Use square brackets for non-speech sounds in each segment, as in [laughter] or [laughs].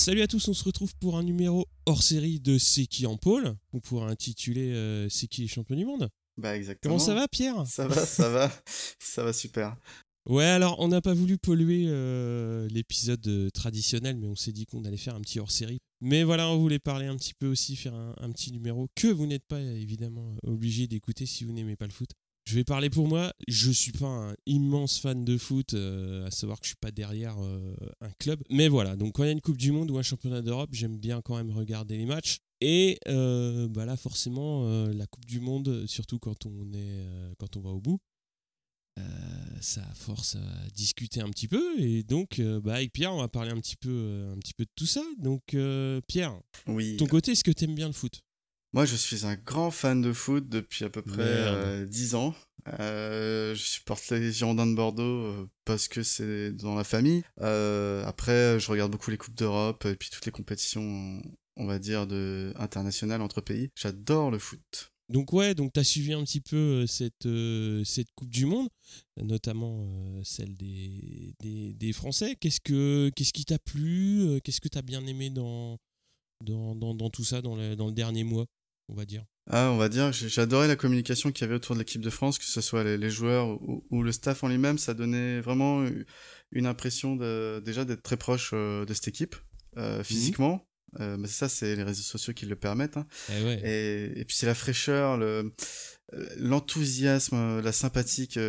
Salut à tous, on se retrouve pour un numéro hors série de C'est qui en pôle, on pourra intituler euh, C'est qui les champions du monde? Bah exactement. Comment ça va Pierre? Ça va, ça va, [laughs] ça va super. Ouais, alors on n'a pas voulu polluer euh, l'épisode euh, traditionnel, mais on s'est dit qu'on allait faire un petit hors série. Mais voilà, on voulait parler un petit peu aussi, faire un, un petit numéro que vous n'êtes pas évidemment obligé d'écouter si vous n'aimez pas le foot. Je vais parler pour moi. Je suis pas un immense fan de foot, euh, à savoir que je suis pas derrière euh, un club. Mais voilà, donc quand il y a une Coupe du Monde ou un championnat d'Europe, j'aime bien quand même regarder les matchs. Et euh, bah là, forcément, la Coupe du Monde, surtout quand on est, quand on va au bout, ça force à discuter un petit peu. Et donc, bah, avec Pierre, on va parler un petit peu, un petit peu de tout ça. Donc, Pierre, oui. ton côté, est-ce que tu aimes bien le foot? Moi, je suis un grand fan de foot depuis à peu près euh, 10 ans. Euh, je supporte les Girondins de Bordeaux euh, parce que c'est dans la famille. Euh, après, je regarde beaucoup les Coupes d'Europe et puis toutes les compétitions, on va dire, de, internationales entre pays. J'adore le foot. Donc ouais, donc tu as suivi un petit peu cette, cette Coupe du Monde, notamment celle des, des, Français. Qu'est-ce, que, qu'est-ce qui t'a plu? Qu'est-ce que tu as bien aimé dans, dans, dans, dans tout ça, dans le, dans le dernier mois? On va dire ah, on va dire, j'ai adoré la communication qu'il y avait autour de l'équipe de France, que ce soit les, joueurs ou, le staff en lui-même, ça donnait vraiment une impression de, déjà d'être très proche euh, de cette équipe, euh, mhm. physiquement. Euh, mais ça, c'est les réseaux sociaux qui le permettent. Hein. Eh et, puis c'est la fraîcheur, le, l'enthousiasme, la sympathie qui,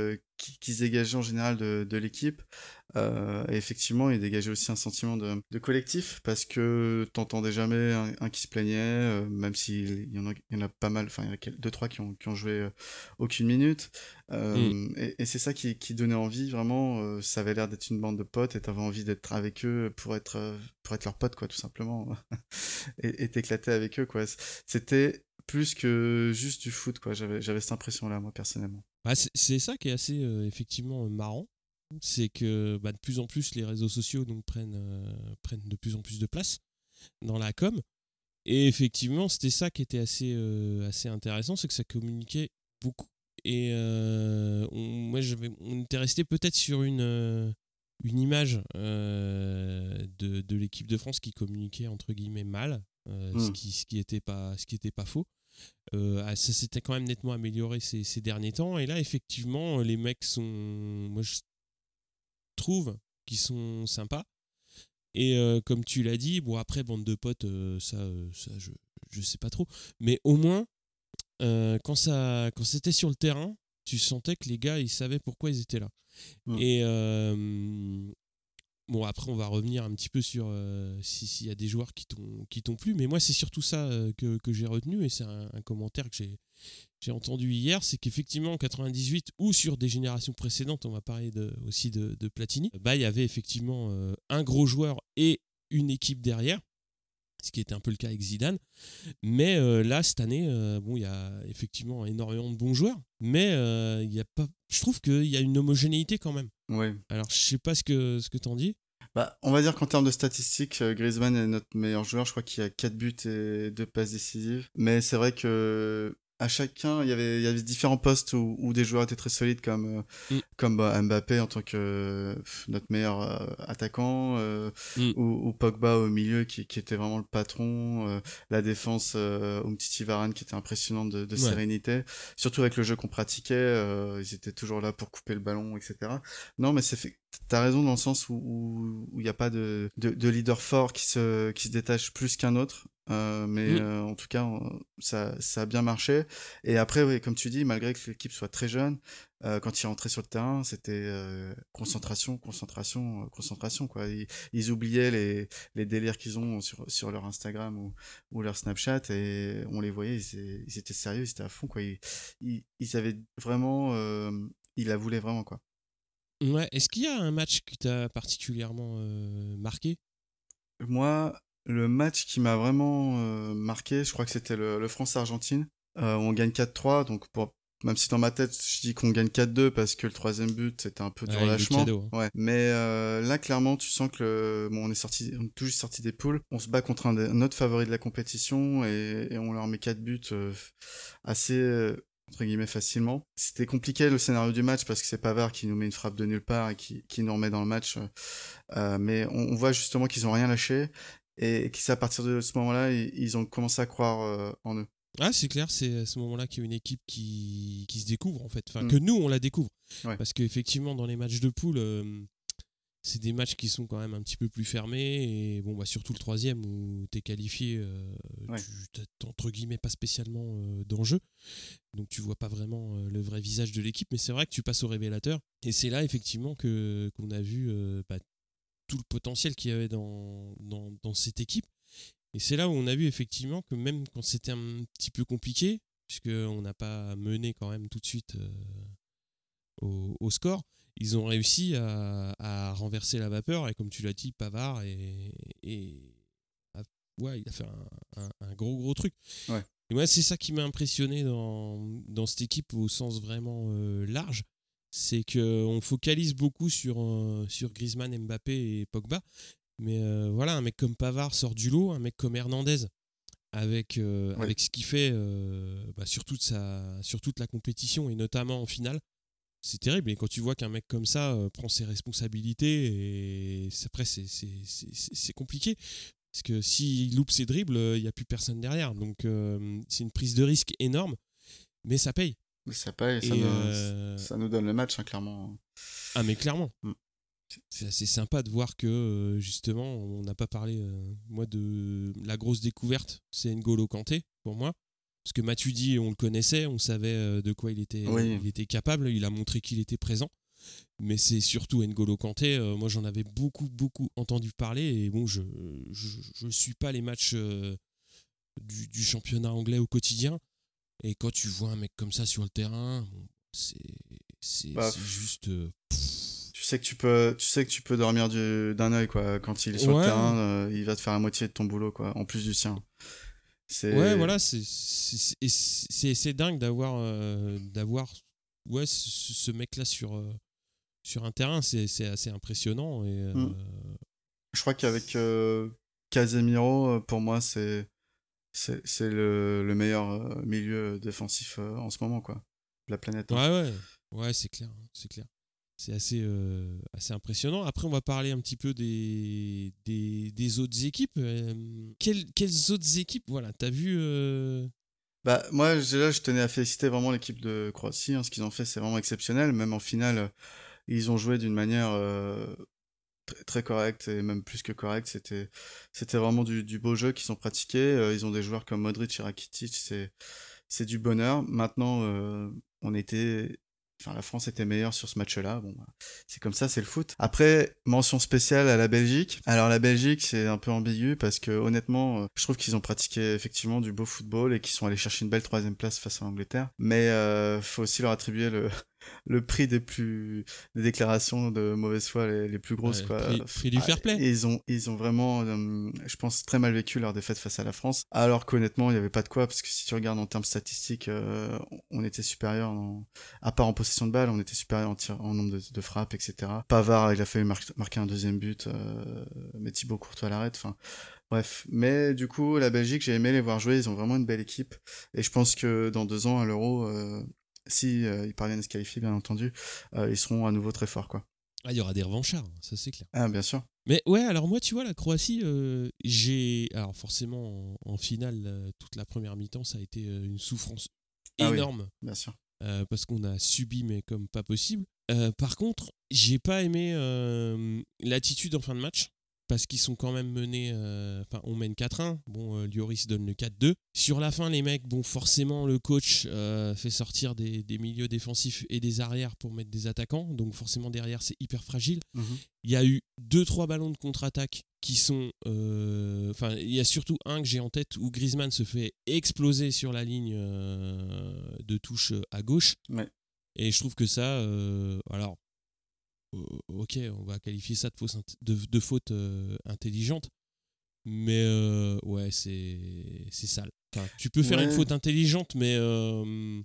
qui, se dégageait en général de, de l'équipe. Euh, et effectivement, il dégageait aussi un sentiment de, de collectif parce que t'entendais jamais un, qui se plaignait, euh, même s'il y, en a, il y en a pas mal, enfin il y en a deux trois qui ont, qui ont joué euh, aucune minute. Euh, mm. Et, et c'est ça qui, qui donnait envie vraiment. ça avait l'air d'être une bande de potes et t'avais envie d'être avec eux pour être pour être leur pote quoi, tout simplement, [laughs] et t'éclater avec eux quoi. C'était plus que juste du foot quoi. J'avais j'avais cette impression là moi personnellement. Bah, c'est ça qui est assez effectivement marrant c'est que bah, de plus en plus les réseaux sociaux donc, prennent, euh, prennent de plus en plus de place dans la com. Et effectivement, c'était ça qui était assez, euh, assez intéressant, c'est que ça communiquait beaucoup. Et euh, on, moi, on était resté peut-être sur une, une image de, de l'équipe de France qui communiquait entre guillemets mal, ce hmm. qui ce qui était pas ce qui était pas faux. ça s'était quand même nettement amélioré ces, ces, derniers temps. Et là, effectivement, les mecs sont. Moi, je trouve qui sont sympas. Et euh, comme tu l'as dit, bon après bande de potes, euh, ça, euh, ça je, je sais pas trop. Mais au moins, quand ça, quand c'était sur le terrain, tu sentais que les gars, ils savaient pourquoi ils étaient là. Mmh. Et bon après, on va revenir un petit peu sur s'il y a des joueurs qui t'ont qui t'ont plu. Mais moi, c'est surtout ça que, que j'ai retenu et c'est un, un, commentaire que j'ai j'ai entendu hier, c'est qu'effectivement en 98 ou sur des générations précédentes, on va parler de, aussi de, Platini, bah il y avait effectivement euh, un gros joueur et une équipe derrière, ce qui était un peu le cas avec Zidane. Mais euh, là cette année, euh, bon il y a effectivement énormément de bons joueurs, mais il y a pas, je trouve qu'il y a une homogénéité quand même. Ouais. Alors je sais pas ce que ce que t'en dis. Bah, on va dire qu'en termes de statistiques, Griezmann est notre meilleur joueur. Je crois qu'il a 4 buts et 2 passes décisives. Mais c'est vrai que à chacun, il y avait, il y avait différents postes où, où des joueurs étaient très solides comme, euh, mm. comme bah, Mbappé en tant que notre meilleur euh, attaquant, euh, mm. ou, ou, Pogba au milieu qui, qui était vraiment le patron, la défense euh, Umtiti Varane qui était impressionnante de, de sérénité, surtout avec le jeu qu'on pratiquait, ils étaient toujours là pour couper le ballon, etc. Non, mais c'est fait, T'as raison dans le sens où il n'y a pas de, de, de, leader fort qui se, qui se détache plus qu'un autre. Euh, mais mmh. euh, en tout cas, ça, ça a bien marché. Et après, oui, comme tu dis, malgré que l'équipe soit très jeune, euh, quand ils rentraient sur le terrain, c'était concentration, concentration, concentration. Quoi. Ils, ils oubliaient les, les délires qu'ils ont sur, sur leur Instagram ou, ou leur Snapchat et on les voyait, ils, ils étaient sérieux, ils étaient à fond. Quoi. Ils, ils, ils avaient vraiment, ils la voulaient vraiment. Quoi. Ouais. Est-ce qu'il y a un match qui t'a particulièrement marqué? Moi, le match qui m'a vraiment euh, marqué, je crois que c'était le, France-Argentine. Euh, on gagne 4-3, donc pour, même si dans ma tête je dis qu'on gagne 4-2 parce que le troisième but c'était un peu du relâchement. Hein. Ouais. Mais euh, là clairement tu sens que le, bon on est sorti, on est tout juste sorti des poules. On se bat contre un, un autre favori de la compétition et, et on leur met 4 buts euh, assez euh, entre guillemets facilement. C'était compliqué le scénario du match parce que c'est Pavard qui nous met une frappe de nulle part et qui, qui nous remet dans le match. Euh, mais on, on voit justement qu'ils ont rien lâché et qui c'est à partir de ce moment-là, ils, ont commencé à croire en eux. Ah, c'est clair, c'est à ce moment-là qu'il y a une équipe qui, qui se découvre, en fait. Enfin, que mm. nous, on la découvre. Parce qu'effectivement, dans les matchs de poule, euh, c'est des matchs qui sont quand même un petit peu plus fermés. Et bon, bah, surtout le troisième où tu es qualifié, euh, tu entre guillemets, pas spécialement euh, d'enjeu. Donc, tu vois pas vraiment le vrai visage de l'équipe. Mais c'est vrai que tu passes au révélateur. Et c'est là, effectivement, que qu'on a vu bah, tout le potentiel qu'il y avait dans, dans, dans cette équipe. Et c'est là où on a vu effectivement que même quand c'était un petit peu compliqué, puisqu'on n'a pas mené quand même tout de suite euh, au, score, ils ont réussi à, renverser la vapeur. Et comme tu l'as dit, Pavard et, ouais, il a fait un, gros gros truc. Et moi, c'est ça qui m'a impressionné dans, dans, cette équipe au sens vraiment euh, large. C'est qu'on focalise beaucoup sur, euh, sur Griezmann, Mbappé et Pogba. Mais euh, voilà, un mec comme Pavard sort du lot, un mec comme Hernandez, avec, euh, avec ce qu'il fait euh, bah, sur, toute sa, sur toute la compétition et notamment en finale. C'est terrible. Et quand tu vois qu'un mec comme ça prend ses responsabilités, et après, c'est compliqué. Parce que s'il loupe ses dribbles, il n'y a plus personne derrière. Donc, c'est une prise de risque énorme, mais ça paye. Ça paye, ça, nous, ça nous donne le match, hein, clairement. Ah, mais clairement. Mm. C'est assez sympa de voir que euh, justement on n'a pas parlé euh, moi de la grosse découverte c'est N'Golo Kanté pour moi. Parce que Matuidi on le connaissait on savait euh, de quoi il était il était capable il a montré qu'il était présent. Mais c'est surtout N'Golo Kanté moi j'en avais beaucoup beaucoup entendu parler. Et bon je je, suis pas les matchs du, championnat anglais au quotidien et quand tu vois un mec comme ça sur le terrain c'est c'est bah, juste tu sais que tu peux, tu sais que tu peux dormir d'un œil quoi. Quand il est sur le terrain, euh, il va te faire la moitié de ton boulot quoi, en plus du sien. Ouais, voilà, c'est c'est dingue d'avoir euh, d'avoir ouais ce, mec là sur euh, sur un terrain, c'est assez impressionnant et. Mm. Je crois qu'avec Casemiro, pour moi, c'est c'est le, le, meilleur milieu défensif en ce moment quoi, la planète. Hein. Ouais ouais ouais, c'est clair, c'est clair c'est assez, euh, assez impressionnant. Après, on va parler un petit peu des, des, autres équipes. Euh, quelles, quelles, autres équipes Voilà, t'as vu euh, bah, moi, là, je tenais à féliciter vraiment l'équipe de Croatie. Hein. Ce qu'ils ont fait, c'est vraiment exceptionnel. Même en finale, ils ont joué d'une manière très, très, correcte et même plus que correcte. C'était, c'était vraiment du, beau jeu qu'ils ont pratiqué. ils ont des joueurs comme Modric et Rakitic. C'est, c'est du bonheur. Maintenant, on était Enfin, la France était meilleure sur ce match-là. Bon, bah, c'est comme ça, c'est le foot. Après, mention spéciale à la Belgique. Alors la Belgique, c'est un peu ambigu parce que honnêtement, euh, je trouve qu'ils ont pratiqué effectivement du beau football et qu'ils sont allés chercher une belle troisième place face à l'Angleterre. Mais euh, faut aussi leur attribuer le, le prix des plus des déclarations de mauvaise foi les, plus grosses quoi. Prix, du fair play. Ah, ils ont ils ont vraiment euh, je pense très mal vécu leur défaite face à la France alors qu'honnêtement il n'y avait pas de quoi parce que si tu regardes en termes statistiques euh, on était supérieur à part en possession de balle on était supérieur en tir en nombre de, frappes etc. Pavard il a fallu marquer un deuxième but euh, mais Thibaut Courtois l'arrête enfin Bref, mais du coup, la Belgique, j'ai aimé les voir jouer. Ils ont vraiment une belle équipe, et je pense que dans deux ans à l'Euro, si euh, ils parviennent à se qualifier, bien entendu, euh, ils seront à nouveau très forts, quoi. Ah, il y aura des revanchards, ça c'est clair. Ah, bien sûr. Mais ouais, alors moi, tu vois, la Croatie, euh, j'ai. Alors forcément, en, finale, toute la première mi-temps, ça a été une souffrance ah énorme. bien sûr. parce qu'on a subi, mais comme pas possible. par contre, j'ai pas aimé l'attitude en fin de match parce qu'ils sont quand même menés. Euh, enfin, on mène 4-1. Bon, euh, Lloris donne le 4-2. Sur la fin, les mecs, bon, forcément, le coach euh, fait sortir des, milieux défensifs et des arrières pour mettre des attaquants. Donc, forcément, derrière, c'est hyper fragile. Mhm. Il y a eu 2-3 ballons de contre-attaque qui sont. Enfin, il y a surtout un que j'ai en tête où Griezmann se fait exploser sur la ligne de touche à gauche. Et je trouve que ça. alors, ok, on va qualifier ça de, de, faute euh, intelligente. Mais euh, ouais, c'est sale. tu peux faire une faute intelligente, mais. Euh,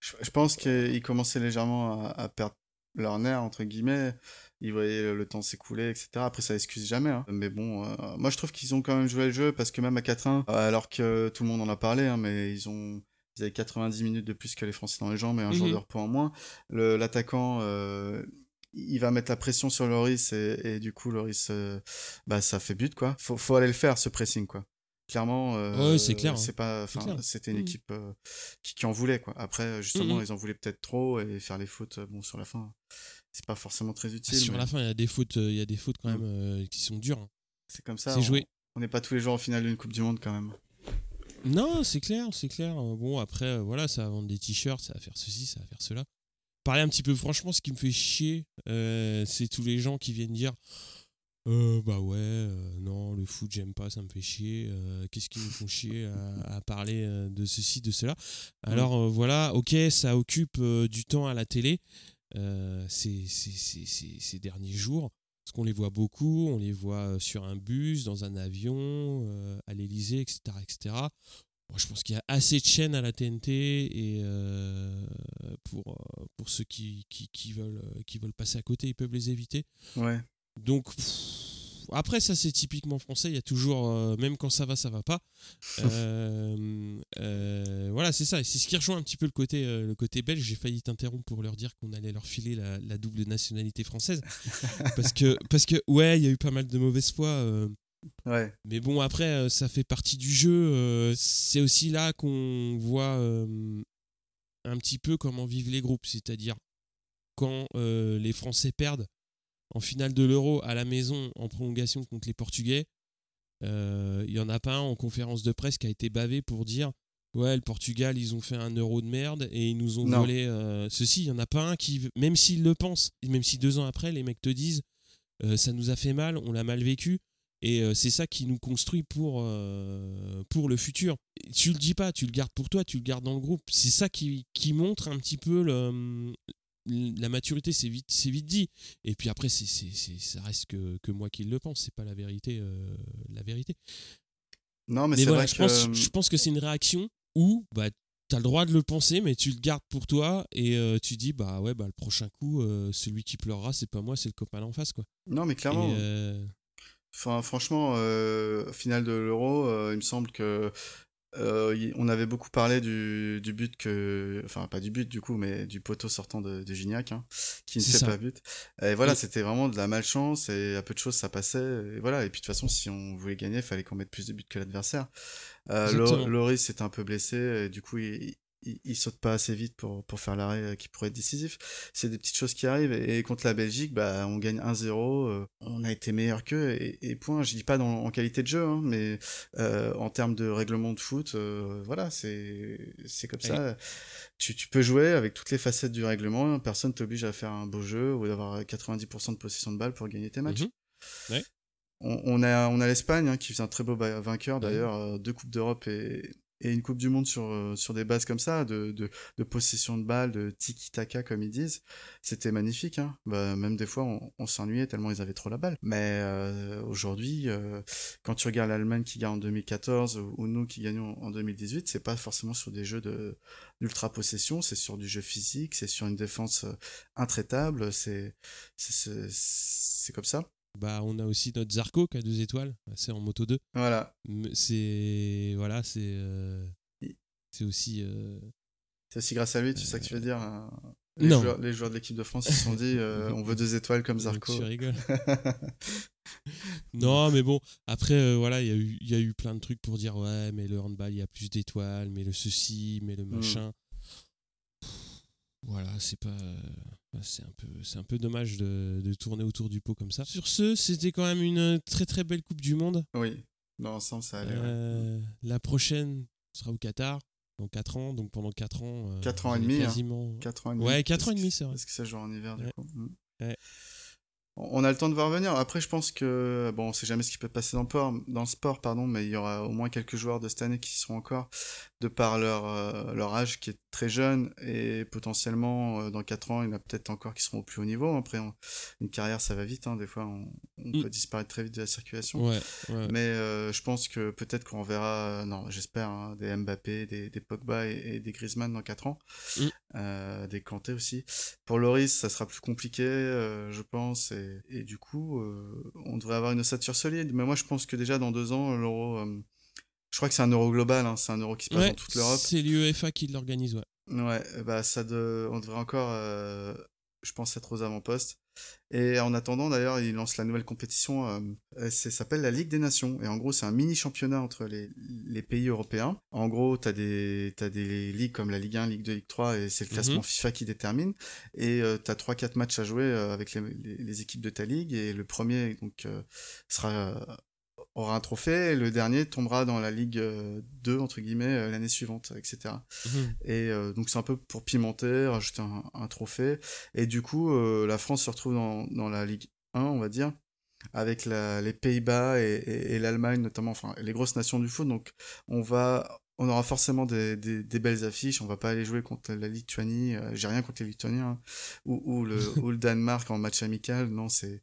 je, pense qu'ils commençaient légèrement à, perdre leur nerf, entre guillemets. Ils voyaient le temps s'écouler, etc. Après, ça excuse jamais. Hein. Mais bon, moi je trouve qu'ils ont quand même joué le jeu parce que même à 4-1, alors que tout le monde en a parlé, hein, mais ils ont. Ils avaient 90 minutes de plus que les Français dans les jambes et un jour mhm. de repos en moins. L'attaquant il va mettre la pression sur Loris et, et du coup Loris bah ça fait but quoi faut, faut aller le faire ce pressing quoi clairement Ouais, c'est clair, hein. c'est pas c'était une Mhm. équipe euh, qui, qui en voulait quoi après justement Mhm. ils en voulaient peut-être trop et faire les fautes euh, bon sur la fin c'est pas forcément très utile Sur mais la fin, il y a des fautes, euh, il y a des fautes quand Mm. même euh, qui sont dures. hein. c'est comme ça C'est on- joué. on n'est pas tous les jours en finale d'une coupe du monde quand même Non, c'est clair, c'est clair. Euh, Bon, après, euh, voilà, ça va vendre des t-shirts, ça va faire ceci, ça va faire cela. Parler un petit peu franchement, ce qui me fait chier, euh, c'est tous les gens qui viennent dire Euh, bah ouais, euh, non, le foot, j'aime pas, ça me fait chier. Qu'est-ce qu'ils nous font chier à, à parler de ceci, de cela Alors euh, voilà, ok, ça occupe du temps à la télé ces, ces- ces- ces- ces derniers jours. Parce qu'on les voit beaucoup, on les voit sur un bus, dans un avion, à l'Elysée, etc. etc. Moi, je pense qu'il y a assez de chaînes à la TNT et euh, pour, euh, pour ceux qui, qui, qui veulent, euh, qui veulent passer à côté, ils peuvent les éviter. ouais Donc, pff, après, ça, c'est typiquement français. Il y a toujours, euh, même quand ça va, ça va pas. [laughs] Euh, voilà, c'est ça. C'est ce qui rejoint un petit peu le côté, le côté belge. J'ai failli t'interrompre pour leur dire qu'on allait leur filer la, la double nationalité française. [laughs] parce, que, parce que, ouais, il y a eu pas mal de mauvaise foi. Euh, ouais mais bon, après, euh, ça fait partie du jeu. euh, c'est aussi là qu'on voit euh, un petit peu comment vivent les groupes. C'est-à-dire, quand euh, les Français perdent en finale de l'Euro à la maison en prolongation contre les Portugais, euh, il y en a pas un en conférence de presse qui a été bavé pour dire Ouais, le Portugal, ils ont fait un euro de merde et ils nous ont Non. volé euh, ceci. Il y en a pas un qui, même s'ils le pensent, même si deux ans après, les mecs te disent euh, Ça nous a fait mal, on l'a mal vécu. Et euh, c'est ça qui nous construit pour, euh, pour le futur. Tu le dis pas, tu le gardes pour toi, tu le gardes dans le groupe. C'est ça qui, qui montre un petit peu le- la maturité, c'est vite, c'est vite dit. Et puis après, c'est, ça reste que, que moi qui le pense, c'est pas la vérité. euh, la vérité. non mais, Mais c'est voilà, vrai je, que pense, je pense que c'est une réaction où bah, tu as le droit de le penser, mais tu le gardes pour toi et euh, tu dis bah ouais, bah, le prochain coup, euh, celui qui pleurera, c'est pas moi, c'est le copain d'en face. Quoi. non mais clairement Et, euh, Enfin, franchement, euh, finale de l'Euro, euh, il me semble que euh, on avait beaucoup parlé du, du but que, enfin pas du but du coup, mais du poteau sortant de, de Gignac, hein, qui ne fait ça. pas but. Et voilà, Oui. c'était vraiment de la malchance et à peu de choses ça passait. Et voilà. Et puis de toute façon, si on voulait gagner, il fallait qu'on mette plus de buts que l'adversaire. Euh. Loris était un peu blessé et du coup il, il, il saute pas assez vite pour, pour faire l'arrêt euh, qui pourrait être décisif. C'est des petites choses qui arrivent et, et contre la Belgique, bah on gagne 1-0, euh, on a été meilleur qu'eux et, et point. Je dis pas dans, en qualité de jeu, hein, mais euh, en termes de règlement de foot, euh, voilà, c'est c'est comme ça. Tu, tu peux jouer avec toutes les facettes du règlement, personne t'oblige à faire un beau jeu ou d'avoir 90% de possession de balle pour gagner tes matchs. Mhm. On, on a, on a l'Espagne hein, qui faisait un très beau vainqueur d'ailleurs, deux Coupes d'Europe et, et une Coupe du Monde sur, euh, sur des bases comme ça, de, de, de possession de balle, de tiki-taka comme ils disent. C'était magnifique. Hein. Bah, même des fois, on, on s'ennuyait tellement ils avaient trop la balle. Mais euh, aujourd'hui, euh, quand tu regardes l'Allemagne qui gagne en 2014 ou, ou nous qui gagnons en 2018, c'est pas forcément sur des jeux de d'ultra possession, c'est sur du jeu physique, c'est sur une défense euh, intraitable, c'est c'est- c'est c'est comme ça. Bah, on a aussi notre Zarco qui a deux étoiles, c'est en moto 2. Voilà. C'est. Voilà, c'est. euh, C'est aussi. euh, C'est aussi grâce à lui, tu sais ce que tu veux dire hein. les, non. joueurs, les joueurs de l'équipe de France se sont dit euh, [laughs] on veut deux étoiles comme Zarco. Tu rigoles. [laughs] Non, mais bon, après, euh, voilà, il y, a eu- il y a eu plein de trucs pour dire ouais, mais le handball, il y a plus d'étoiles, mais le ceci, mais Mm. le machin. Pff, Voilà, c'est pas. C'est un, peu, c'est un peu dommage de, de tourner autour du pot comme ça. Sur ce, c'était quand même une très très belle Coupe du Monde. oui, dans l'ensemble ça allait. ouais. Euh, la prochaine sera au Qatar, dans 4 ans. Donc pendant 4 ans. euh, Quatre ans et demi, hein. Quasiment. 4 ans et demi. Ouais, 4 ans et demi, c'est vrai. Parce que ça joue en hiver, du coup. Mm. Ouais. On a le temps de voir venir. Après, je pense que, bon, on sait jamais ce qui peut passer dans le, sport, dans le sport, pardon, mais il y aura au moins quelques joueurs de cette année qui seront encore, de par leur, euh, leur âge qui est très jeune, et potentiellement, euh, dans 4 ans, il y en a peut-être encore qui seront au plus haut niveau. Après, on- une carrière, ça va vite, hein. des fois, on, on Mm. peut disparaître très vite de la circulation. Ouais, ouais. Mais euh, je pense que peut-être qu'on verra, non, j'espère, hein, des Mbappé, des, des Pogba et, et des Griezmann dans 4 ans, Mm. Des Kanté aussi. Pour Loris, ça sera plus compliqué, je pense, et, et du coup, euh, on devrait avoir une ossature solide. Mais moi, je pense que déjà dans deux ans, l'euro, euh, je crois que c'est un euro global, hein, c'est un euro qui se passe Ouais, dans toute l'Europe. c'est l'UEFA qui l'organise, ouais. Ouais, bah ça de... on devrait encore, euh, je pense, être aux avant-postes. Et en attendant, d'ailleurs, il lance la nouvelle compétition, euh, ça s'appelle la Ligue des Nations. Et en gros, c'est un mini championnat entre les, les, pays européens. En gros, tu as des, as des ligues comme la Ligue 1, Ligue 2, Ligue 3, et c'est le classement mhm. FIFA qui détermine. Et tu as 3-4 matchs à jouer avec les, les, équipes de ta ligue. Et le premier donc, sera aura un trophée et le dernier tombera dans la Ligue 2 euh, entre guillemets euh, l'année suivante, etc. Mhm. Et euh, donc c'est un peu pour pimenter, rajouter un, trophée. Et du coup, la France se retrouve dans, dans, la Ligue 1, on va dire, avec la, les Pays-Bas et, et, l'Allemagne notamment, enfin les grosses nations du foot. Donc on va on aura forcément des, des, des, belles affiches. On va pas aller jouer contre la Lituanie. J'ai rien contre les Lituaniens hein, ou, ou, le, [laughs] ou le Danemark en match amical. Non, c'est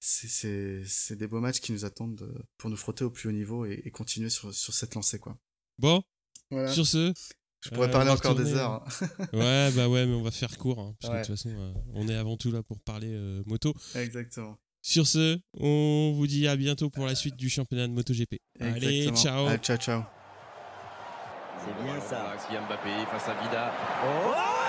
c'est des beaux matchs qui nous attendent pour nous frotter au plus haut niveau et, continuer sur, sur, cette lancée. Quoi. Bon, sur ce. Je pourrais euh, parler encore des heures. [laughs] ouais, bah ouais, mais on va faire court. Hein, parce que de toute façon, euh, on est avant tout là pour parler euh, moto. Exactement. Sur ce, on vous dit à bientôt pour la suite du championnat de MotoGP. Exactement. Allez, ciao. Allez, ciao, ciao. C'est bien ça. Mbappé face à Vida. Oh